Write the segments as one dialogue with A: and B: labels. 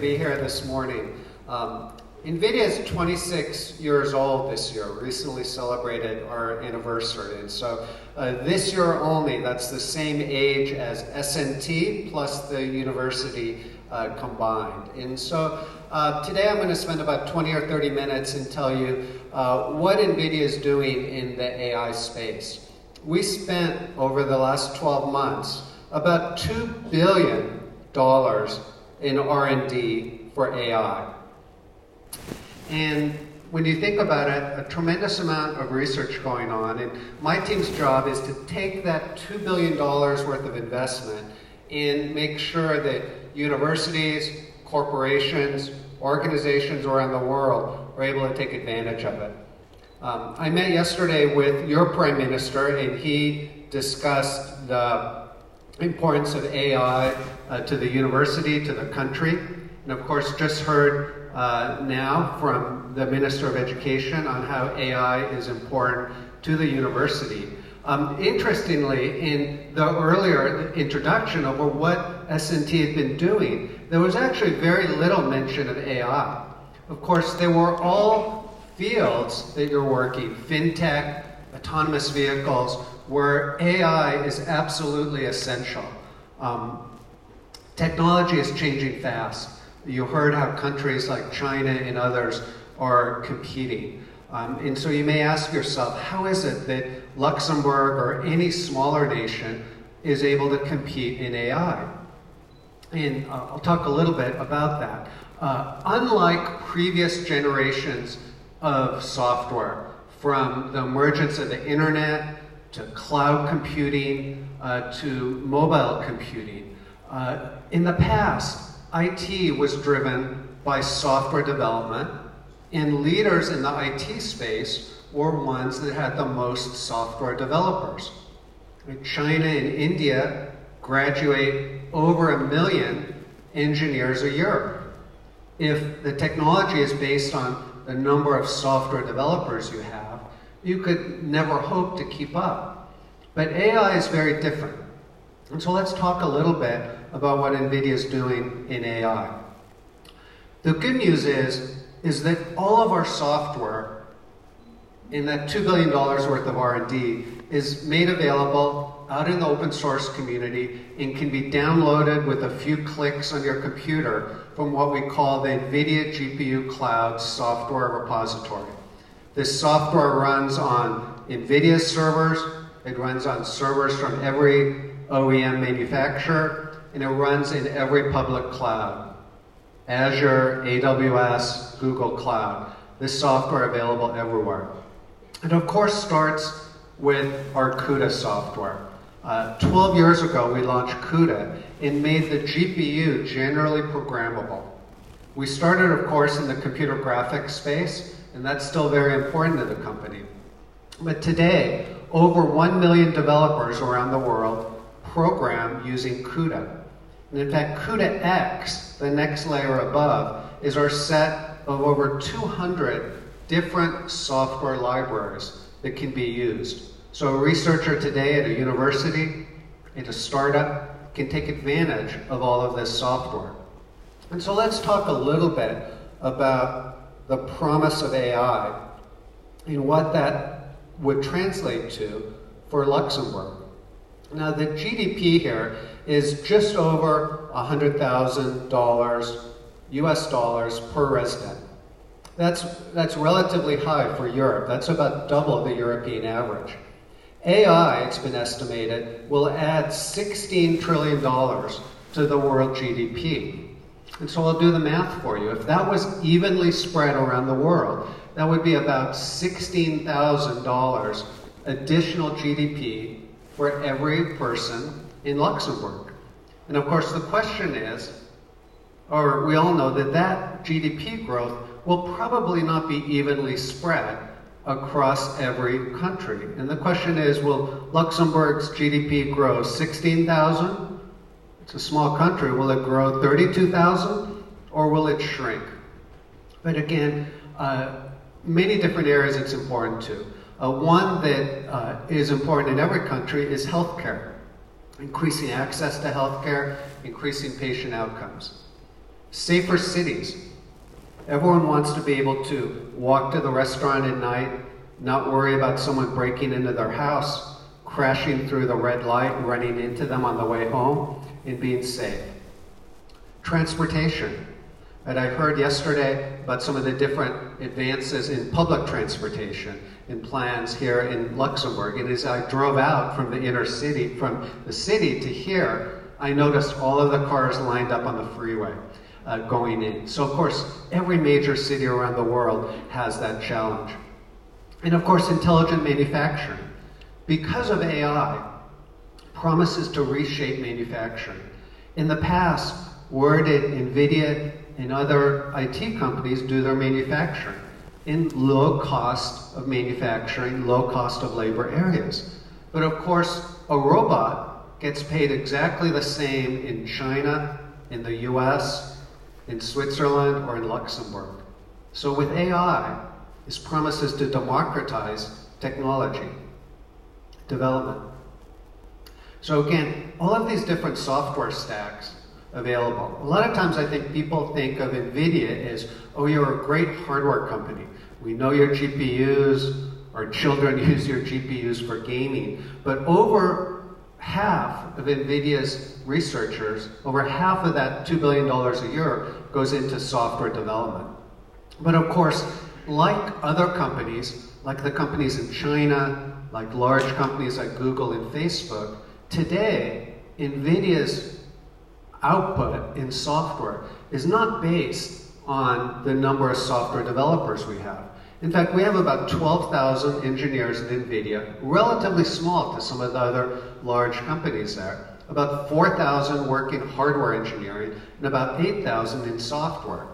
A: be here this morning. Um, NVIDIA is 26 years old this year, recently celebrated our anniversary. And so uh, this year only, that's the same age as SNT plus the university uh, combined. And so uh, today I'm going to spend about 20 or 30 minutes and tell you uh, what NVIDIA is doing in the AI space. We spent over the last 12 months about $2 billion in R&D for AI. And when you think about it, a tremendous amount of research going on. And my team's job is to take that $2 billion worth of investment and make sure that universities, corporations, organizations around the world are able to take advantage of it. Um, I met yesterday with your Prime Minister, and he discussed the importance of AI uh, to the university, to the country, and of course, just heard uh, now from the Minister of Education on how AI is important to the university. Um, interestingly, in the earlier introduction over what SNT had been doing, there was actually very little mention of AI. Of course, there were all fields that you're working, fintech, autonomous vehicles, where AI is absolutely essential. Um, technology is changing fast. You heard how countries like China and others are competing. Um, and so you may ask yourself, how is it that Luxembourg or any smaller nation is able to compete in AI? And uh, I'll talk a little bit about that. Uh, unlike previous generations of software, from the emergence of the internet to cloud computing uh, to mobile computing, uh, in the past, IT was driven by software development, and leaders in the IT space were ones that had the most software developers. China and India graduate over a million engineers a year. If the technology is based on the number of software developers you have, you could never hope to keep up. But AI is very different. And so let's talk a little bit about what NVIDIA is doing in AI. The good news is, is that all of our software in that $2 billion worth of R&D is made available out in the open source community and can be downloaded with a few clicks on your computer from what we call the NVIDIA GPU Cloud Software Repository. This software runs on NVIDIA servers, it runs on servers from every OEM manufacturer, and it runs in every public cloud. Azure, AWS, Google Cloud. This software available everywhere. It of course starts with our CUDA software. Uh, 12 years ago, we launched CUDA and made the GPU generally programmable. We started, of course, in the computer graphics space, and that's still very important to the company. But today, over 1 million developers around the world program using CUDA. And in fact, CUDA X, the next layer above, is our set of over 200 different software libraries that can be used. So a researcher today at a university, at a startup, can take advantage of all of this software. And so let's talk a little bit about the promise of AI and what that would translate to for Luxembourg. Now the GDP here is just over $100,000 US dollars per resident. That's, that's relatively high for Europe. That's about double the European average. AI, it's been estimated, will add $16 trillion to the world GDP. And so I'll do the math for you. If that was evenly spread around the world, that would be about $16,000 additional GDP for every person in Luxembourg. And of course, the question is, or we all know that that GDP growth will probably not be evenly spread across every country. And the question is, will Luxembourg's GDP grow 16,000? It's a small country. Will it grow 32,000? Or will it shrink? But again, uh, many different areas it's important to. Uh, one that uh, is important in every country is healthcare. increasing access to healthcare, increasing patient outcomes. Safer cities. Everyone wants to be able to walk to the restaurant at night, not worry about someone breaking into their house, crashing through the red light, running into them on the way home, and being safe. Transportation. And I heard yesterday about some of the different advances in public transportation and plans here in Luxembourg. And as I drove out from the inner city, from the city to here, I noticed all of the cars lined up on the freeway uh, going in. So, of course, every major city around the world has that challenge. And of course, intelligent manufacturing. Because of AI, promises to reshape manufacturing. In the past, where did NVIDIA and other IT companies do their manufacturing? In low cost of manufacturing, low cost of labor areas. But of course, a robot gets paid exactly the same in China, in the US, in Switzerland, or in Luxembourg. So with AI, this promises to democratize technology development. So again, all of these different software stacks available. A lot of times I think people think of NVIDIA as, oh, you're a great hardware company. We know your GPUs, our children use your GPUs for gaming, but over half of NVIDIA's researchers, over half of that $2 billion a year goes into software development. But of course, like other companies, like the companies in China, like large companies like Google and Facebook, today, NVIDIA's output in software is not based on the number of software developers we have. In fact, we have about 12,000 engineers in NVIDIA, relatively small to some of the other large companies there. About 4,000 work in hardware engineering and about 8,000 in software.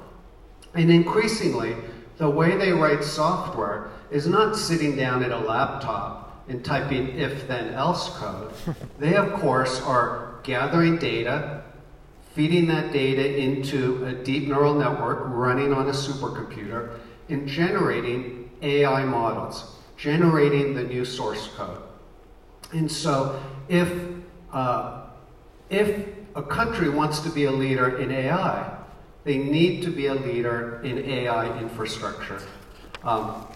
A: And increasingly, the way they write software is not sitting down at a laptop and typing if then else code. they, of course, are gathering data, feeding that data into a deep neural network running on a supercomputer, and generating AI models, generating the new source code. And so, if, uh, if a country wants to be a leader in AI, they need to be a leader in AI infrastructure. Um,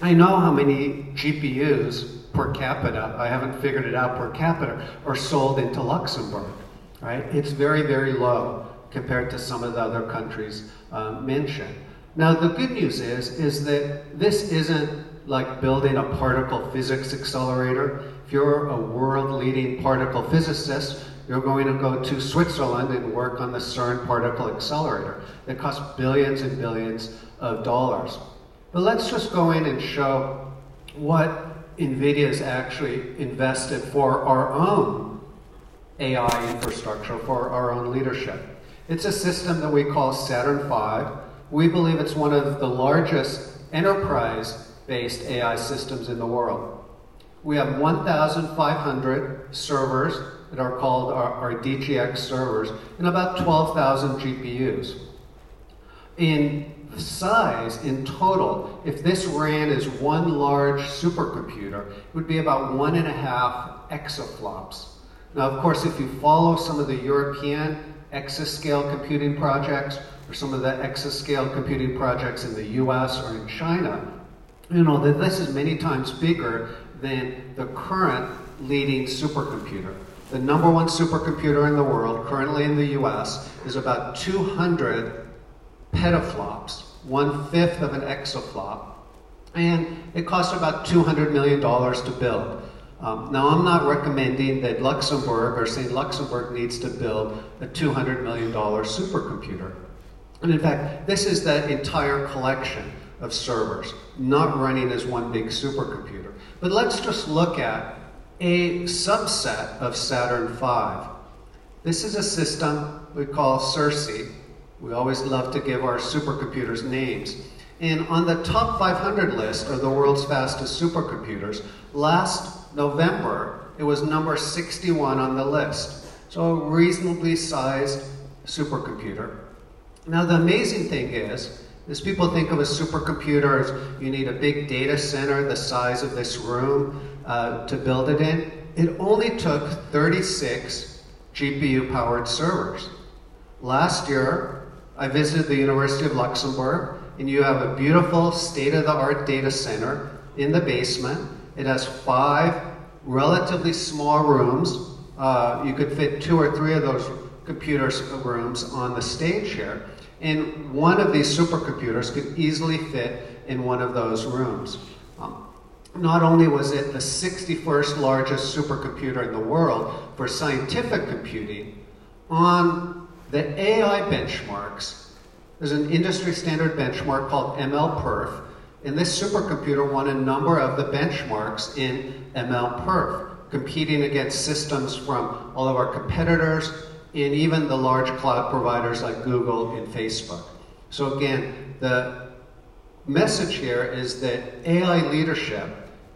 A: I know how many GPUs per capita, I haven't figured it out per capita, are sold into Luxembourg, right? It's very, very low compared to some of the other countries uh, mentioned. Now, the good news is, is that this isn't like building a particle physics accelerator. If you're a world-leading particle physicist, you're going to go to Switzerland and work on the CERN particle accelerator. It costs billions and billions of dollars. But let's just go in and show what NVIDIA has actually invested for our own AI infrastructure, for our own leadership. It's a system that we call Saturn V. We believe it's one of the largest enterprise-based AI systems in the world. We have 1,500 servers that are called our, our DGX servers and about 12,000 GPUs. In size, in total, if this ran as one large supercomputer, it would be about one and a half exaflops. Now, of course, if you follow some of the European exascale computing projects or some of the exascale computing projects in the US or in China, you know that this is many times bigger than the current leading supercomputer. The number one supercomputer in the world, currently in the US, is about 200 petaflops, one fifth of an exaflop, and it costs about $200 million to build. Um, now, I'm not recommending that Luxembourg or St. Luxembourg needs to build a $200 million supercomputer. And in fact, this is that entire collection of servers, not running as one big supercomputer. But let's just look at a subset of Saturn V. This is a system we call Circe. We always love to give our supercomputers names. And on the top 500 list of the world's fastest supercomputers, last November, it was number 61 on the list. So a reasonably sized supercomputer. Now the amazing thing is, is people think of a supercomputer as you need a big data center the size of this room uh, to build it in. it only took 36 GPU powered servers. Last year, I visited the University of Luxembourg, and you have a beautiful state of the art data center in the basement. It has five relatively small rooms. Uh, you could fit two or three of those computer rooms on the stage here. And one of these supercomputers could easily fit in one of those rooms. Um, not only was it the 61st largest supercomputer in the world for scientific computing, on the AI benchmarks, there's an industry standard benchmark called MLPerf, and this supercomputer won a number of the benchmarks in MLPerf, competing against systems from all of our competitors and even the large cloud providers like Google and Facebook. So again, the message here is that AI leadership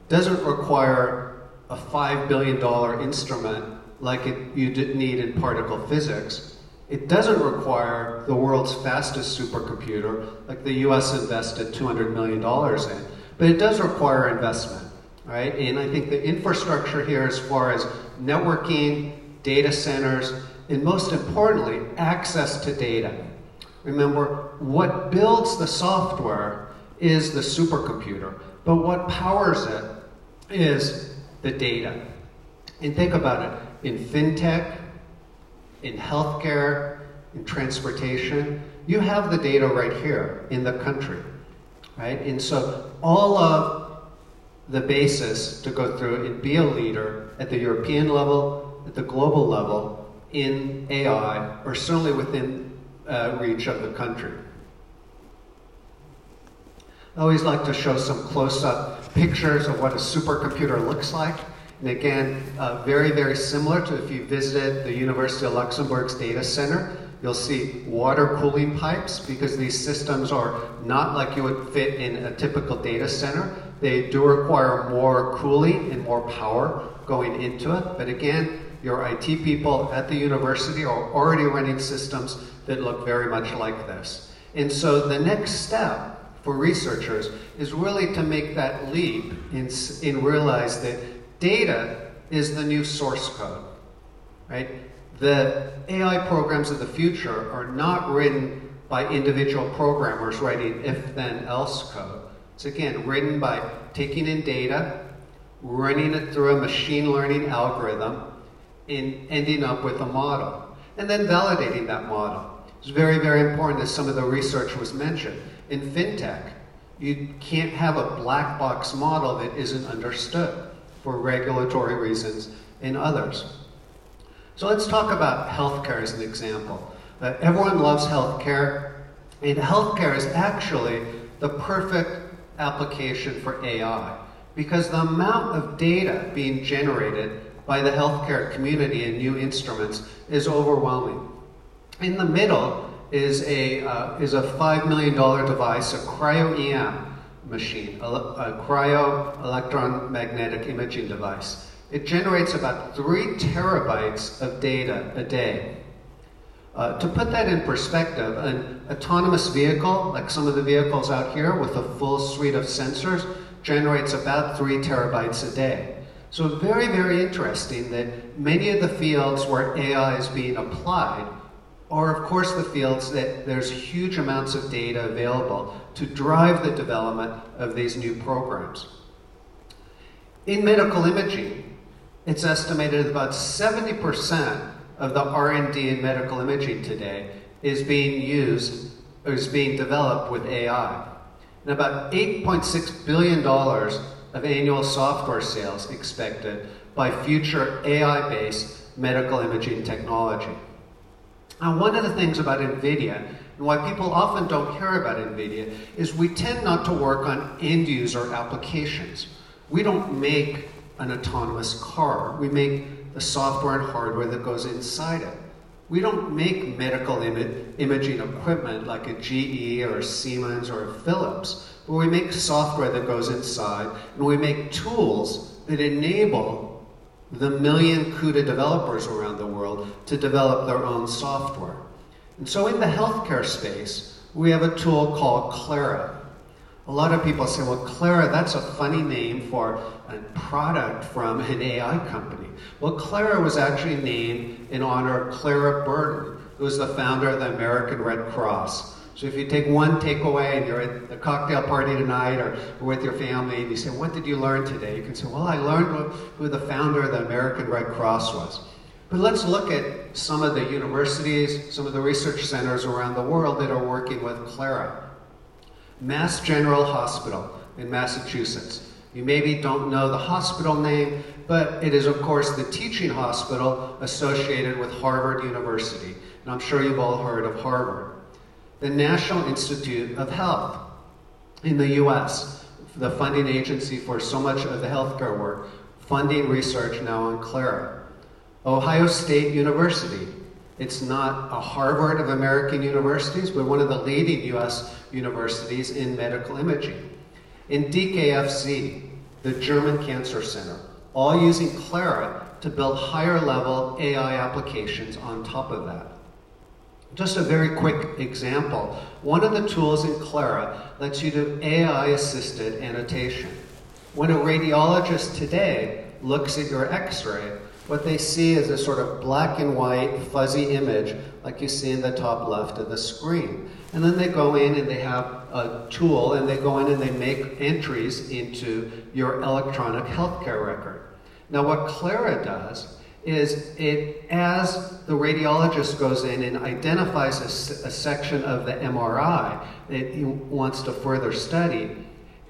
A: doesn't require a $5 billion instrument like it, you need in particle physics. It doesn't require the world's fastest supercomputer, like the US invested $200 million in, but it does require investment, right? And I think the infrastructure here, as far as networking, data centers, and most importantly, access to data. Remember, what builds the software is the supercomputer, but what powers it is the data. And think about it in fintech, in healthcare, in transportation, you have the data right here in the country, right? And so all of the basis to go through and be a leader at the European level, at the global level, in AI, or certainly within uh, reach of the country. I always like to show some close-up pictures of what a supercomputer looks like. And again, uh, very, very similar to if you visited the University of Luxembourg's data center, you'll see water cooling pipes because these systems are not like you would fit in a typical data center. They do require more cooling and more power going into it. But again, your IT people at the university are already running systems that look very much like this. And so the next step for researchers is really to make that leap and, and realize that data is the new source code, right? The AI programs of the future are not written by individual programmers writing if-then-else code. It's again written by taking in data, running it through a machine learning algorithm, and ending up with a model, and then validating that model. It's very, very important as some of the research was mentioned. In fintech, you can't have a black box model that isn't understood for regulatory reasons and others. So let's talk about healthcare as an example. Uh, everyone loves healthcare, and healthcare is actually the perfect application for AI because the amount of data being generated by the healthcare community and new instruments is overwhelming. In the middle is a, uh, is a $5 million device, a cryo-EM machine, a, a cryo-electron-magnetic imaging device. It generates about three terabytes of data a day. Uh, to put that in perspective, an autonomous vehicle, like some of the vehicles out here with a full suite of sensors, generates about three terabytes a day. So very, very interesting that many of the fields where AI is being applied are, of course, the fields that there's huge amounts of data available to drive the development of these new programs. In medical imaging, it's estimated about 70% of the R&D in medical imaging today is being used, or is being developed with AI. And about $8.6 billion of annual software sales expected by future AI-based medical imaging technology. Now, one of the things about NVIDIA, and why people often don't care about NVIDIA, is we tend not to work on end-user applications. We don't make an autonomous car. We make the software and hardware that goes inside it. We don't make medical Im imaging equipment like a GE or a Siemens or a Philips, but we make software that goes inside, and we make tools that enable the million CUDA developers around the world to develop their own software. And so in the healthcare space, we have a tool called Clara. A lot of people say, well, Clara, that's a funny name for a product from an AI company. Well, Clara was actually named in honor of Clara Barton, who was the founder of the American Red Cross. So if you take one takeaway and you're at the cocktail party tonight or with your family and you say, what did you learn today? You can say, well, I learned who the founder of the American Red Cross was. But let's look at some of the universities, some of the research centers around the world that are working with Clara. Mass General Hospital in Massachusetts. You maybe don't know the hospital name, but it is, of course, the teaching hospital associated with Harvard University. And I'm sure you've all heard of Harvard. The National Institute of Health in the US, the funding agency for so much of the healthcare work, funding research now on Clara. Ohio State University, it's not a Harvard of American universities, but one of the leading US universities in medical imaging. In DKFZ, the German Cancer Center, all using Clara to build higher level AI applications on top of that. Just a very quick example. One of the tools in Clara lets you do AI assisted annotation. When a radiologist today looks at your x ray, what they see is a sort of black and white fuzzy image like you see in the top left of the screen. And then they go in and they have a tool and they go in and they make entries into your electronic healthcare record. Now what Clara does is it, as the radiologist goes in and identifies a, a section of the MRI that he wants to further study,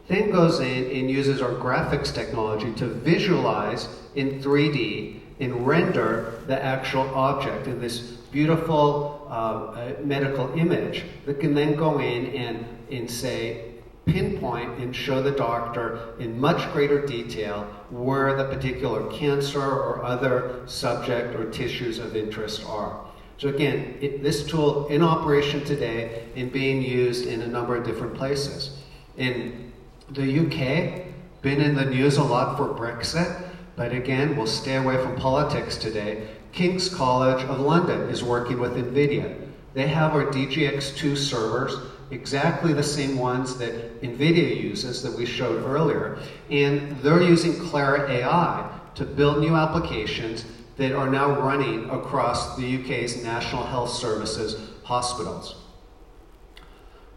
A: then goes in and uses our graphics technology to visualize in 3D and render the actual object in this beautiful uh, uh, medical image that can then go in and, and say, pinpoint and show the doctor in much greater detail where the particular cancer or other subject or tissues of interest are. So again, it, this tool in operation today and being used in a number of different places. In the UK, been in the news a lot for Brexit, but again, we'll stay away from politics today. King's College of London is working with NVIDIA. They have our DGX2 servers exactly the same ones that NVIDIA uses that we showed earlier. And they're using Clara AI to build new applications that are now running across the UK's National Health Services hospitals.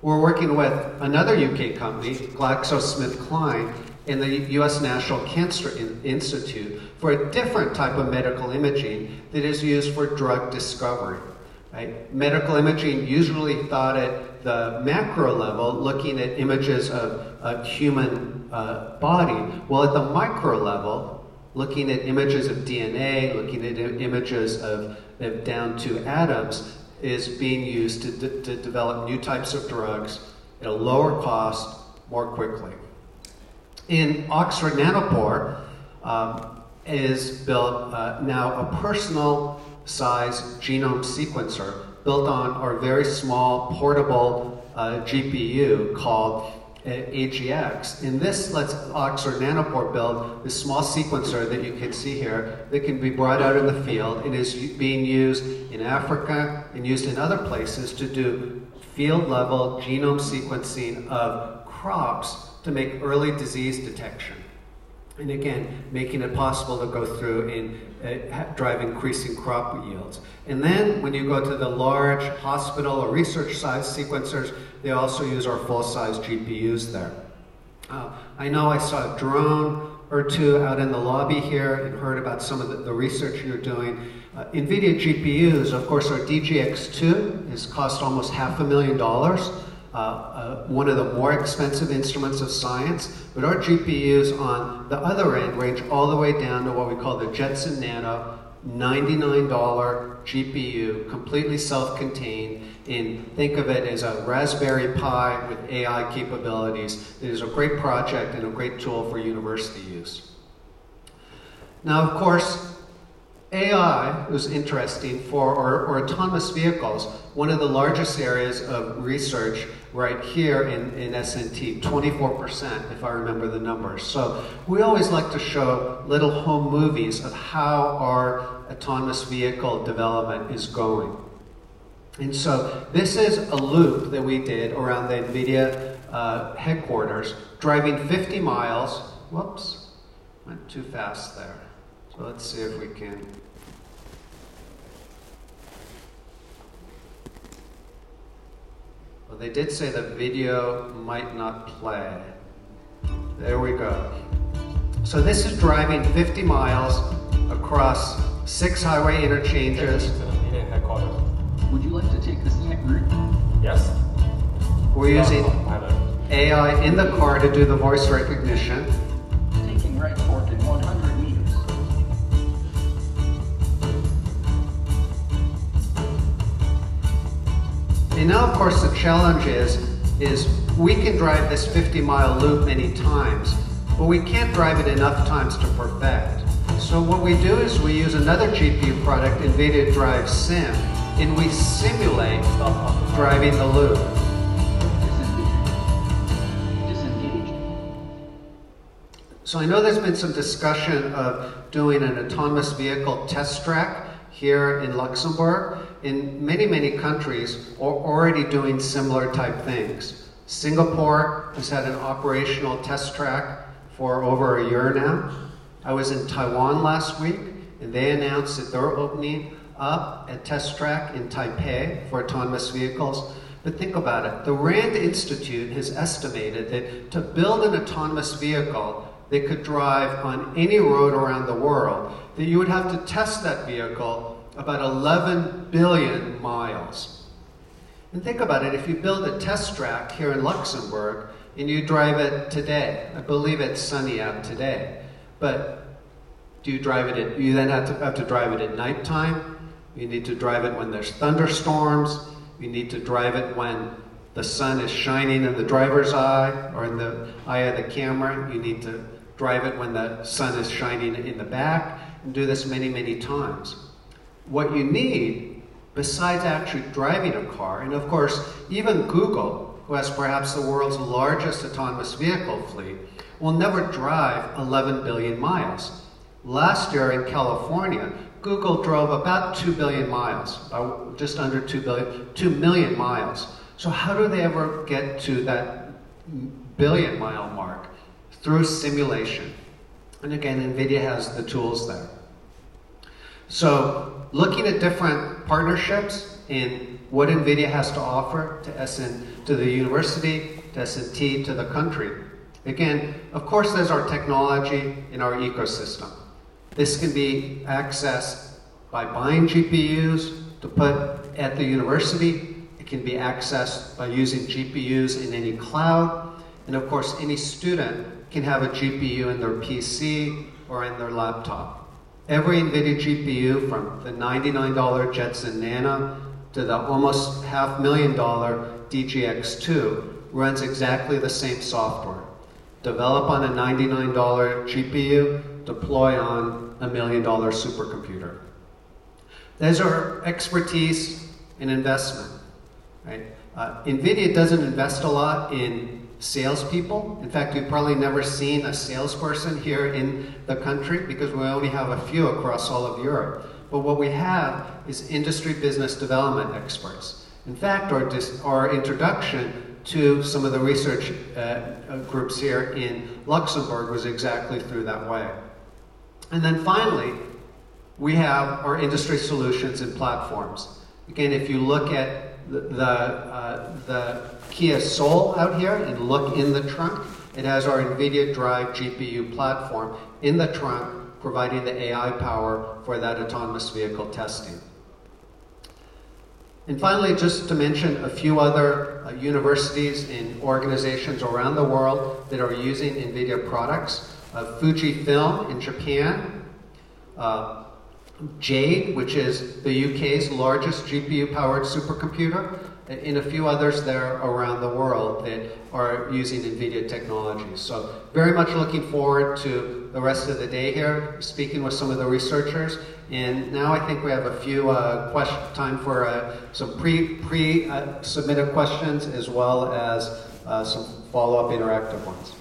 A: We're working with another UK company, GlaxoSmithKline, and the US National Cancer Institute for a different type of medical imaging that is used for drug discovery. Right? Medical imaging usually thought at the macro level, looking at images of a human uh, body, while at the micro level, looking at images of DNA, looking at images of, of down to atoms, is being used to, to develop new types of drugs at a lower cost more quickly. In Oxford Nanopore um, is built uh, now a personal size genome sequencer built on our very small portable uh, GPU called uh, AGX. And this lets Oxford Nanopore build this small sequencer that you can see here that can be brought out in the field and is being used in Africa and used in other places to do field level genome sequencing of crops to make early disease detection. And again, making it possible to go through and uh, drive increasing crop yields. And then when you go to the large hospital or research size sequencers, they also use our full size GPUs there. Uh, I know I saw a drone or two out in the lobby here and heard about some of the, the research you're doing. Uh, NVIDIA GPUs, of course, our DGX2 has cost almost half a million dollars. Uh, uh, one of the more expensive instruments of science, but our GPUs on the other end range all the way down to what we call the Jetson Nano, $99 GPU, completely self-contained, and think of it as a Raspberry Pi with AI capabilities. It is a great project and a great tool for university use. Now, of course, AI was interesting for our, our, autonomous vehicles, one of the largest areas of research right here in, in SNT, 24%, if I remember the numbers. So we always like to show little home movies of how our autonomous vehicle development is going. And so this is a loop that we did around the NVIDIA uh, headquarters, driving 50 miles. Whoops, went too fast there. So let's see if we can. Well, they did say the video might not play. There we go. So this is driving 50 miles across six highway interchanges.
B: Would you like to take the scenic route?
C: Yes.
A: We're using AI in the car to do the voice recognition. And now, of course, the challenge is, is we can drive this 50 mile loop many times, but we can't drive it enough times to perfect. So what we do is we use another GPU product, NVIDIA Drive Sim, and we simulate driving the loop. So I know there's been some discussion of doing an autonomous vehicle test track here in Luxembourg. In many, many countries are already doing similar type things. Singapore has had an operational test track for over a year now. I was in Taiwan last week and they announced that they're opening up a test track in Taipei for autonomous vehicles. But think about it. The RAND Institute has estimated that to build an autonomous vehicle that could drive on any road around the world, that you would have to test that vehicle about 11 billion miles. And think about it, if you build a test track here in Luxembourg and you drive it today, I believe it's sunny out today, but do you drive it at, you then have to, have to drive it at nighttime, you need to drive it when there's thunderstorms, you need to drive it when the sun is shining in the driver's eye or in the eye of the camera, you need to drive it when the sun is shining in the back, and do this many, many times what you need besides actually driving a car, and of course, even Google, who has perhaps the world's largest autonomous vehicle fleet, will never drive 11 billion miles. Last year in California, Google drove about 2 billion miles, just under 2 billion, 2 million miles. So how do they ever get to that billion mile mark? Through simulation. And again, NVIDIA has the tools there. So looking at different partnerships in what NVIDIA has to offer to SN, to the university, to SNT, to the country. Again, of course, there's our technology in our ecosystem. This can be accessed by buying GPUs to put at the university. It can be accessed by using GPUs in any cloud. And of course, any student can have a GPU in their PC or in their laptop. Every NVIDIA GPU from the $99 Jetson Nano to the almost half million dollar DGX2 runs exactly the same software. Develop on a $99 GPU, deploy on a million dollar supercomputer. There's our expertise and investment. Right? Uh, NVIDIA doesn't invest a lot in salespeople. In fact, you've probably never seen a salesperson here in the country because we only have a few across all of Europe. But what we have is industry business development experts. In fact, our, our introduction to some of the research uh, uh, groups here in Luxembourg was exactly through that way. And then finally, we have our industry solutions and platforms. Again, if you look at the, the, uh, the Kia Soul out here and look in the trunk. It has our NVIDIA Drive GPU platform in the trunk, providing the AI power for that autonomous vehicle testing. And finally, just to mention a few other uh, universities and organizations around the world that are using NVIDIA products. Uh, Fujifilm in Japan, uh, Jade, which is the UK's largest GPU-powered supercomputer, and a few others there around the world that are using NVIDIA technology. So very much looking forward to the rest of the day here, speaking with some of the researchers. And now I think we have a few uh, question, time for uh, some pre, pre uh, submitted questions as well as uh, some follow-up interactive ones.